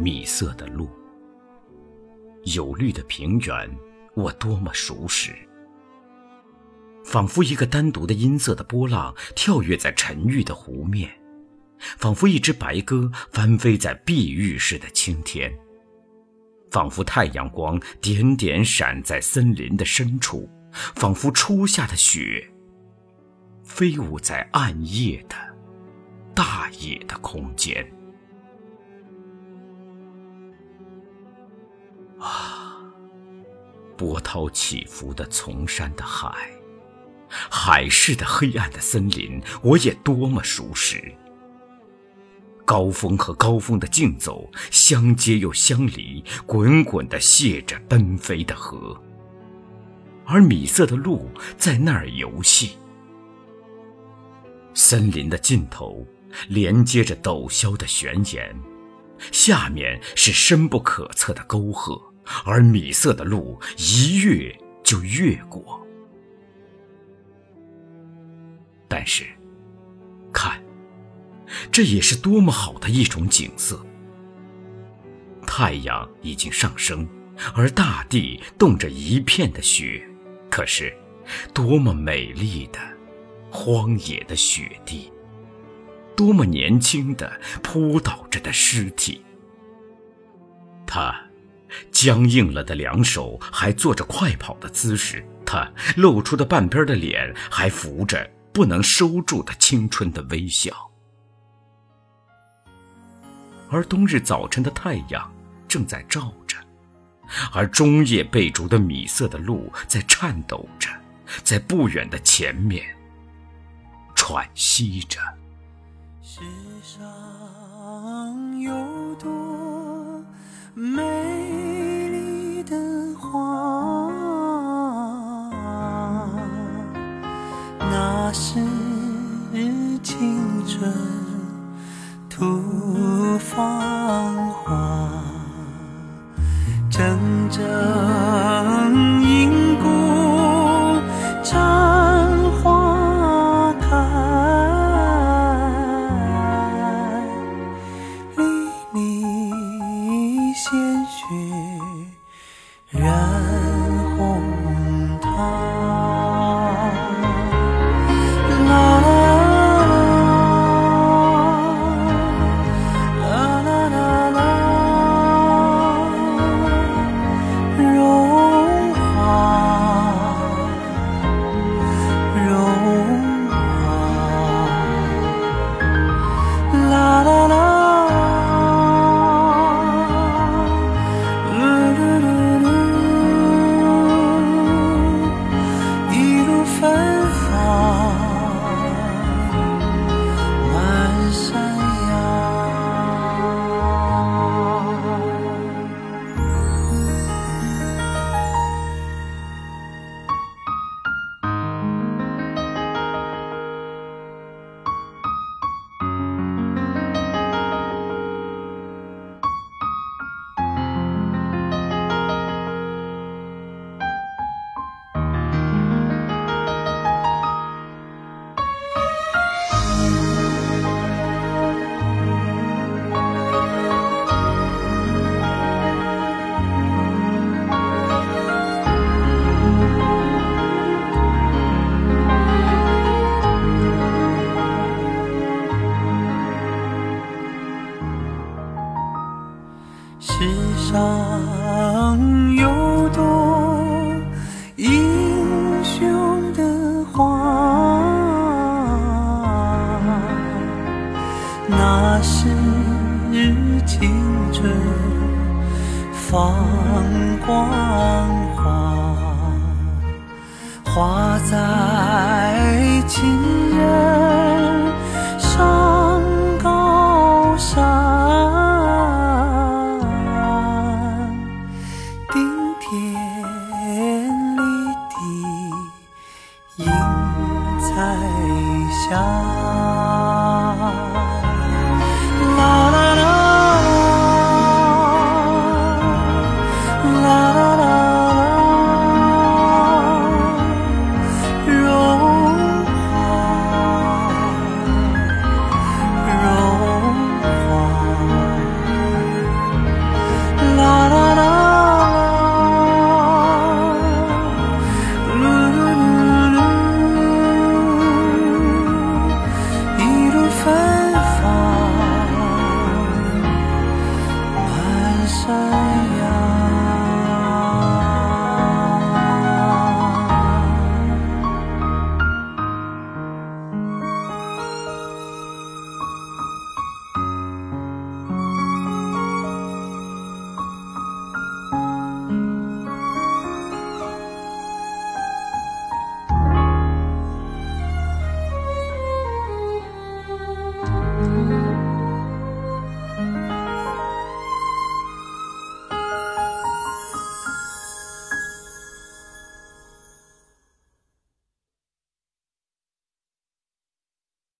米色的路，有绿的平原，我多么熟识。仿佛一个单独的音色的波浪跳跃在沉郁的湖面，仿佛一只白鸽翻飞在碧玉似的青天，仿佛太阳光点点闪在森林的深处，仿佛初夏的雪飞舞在暗夜的大野的空间。波涛起伏的丛山的海。海市的黑暗的森林，我也多么熟识。高峰和高峰的竞走，相接又相离，滚滚的泻着奔飞的河。而米色的路在那儿游戏。森林的尽头连接着陡峭的悬崖，下面是深不可测的沟壑，而米色的路一跃就越过。但是，看，这也是多么好的一种景色。太阳已经上升，而大地冻着一片的雪。可是，多么美丽的荒野的雪地，多么年轻的扑倒着的尸体。他僵硬了的两手还做着快跑的姿势，他露出的半边的脸还浮着。不能收住的青春的微笑，而冬日早晨的太阳正在照着，而中夜被逐的米色的路在颤抖着，在不远的前面喘息着。世上有多美的花。世上有多英雄的话，那是青春放光华，花在。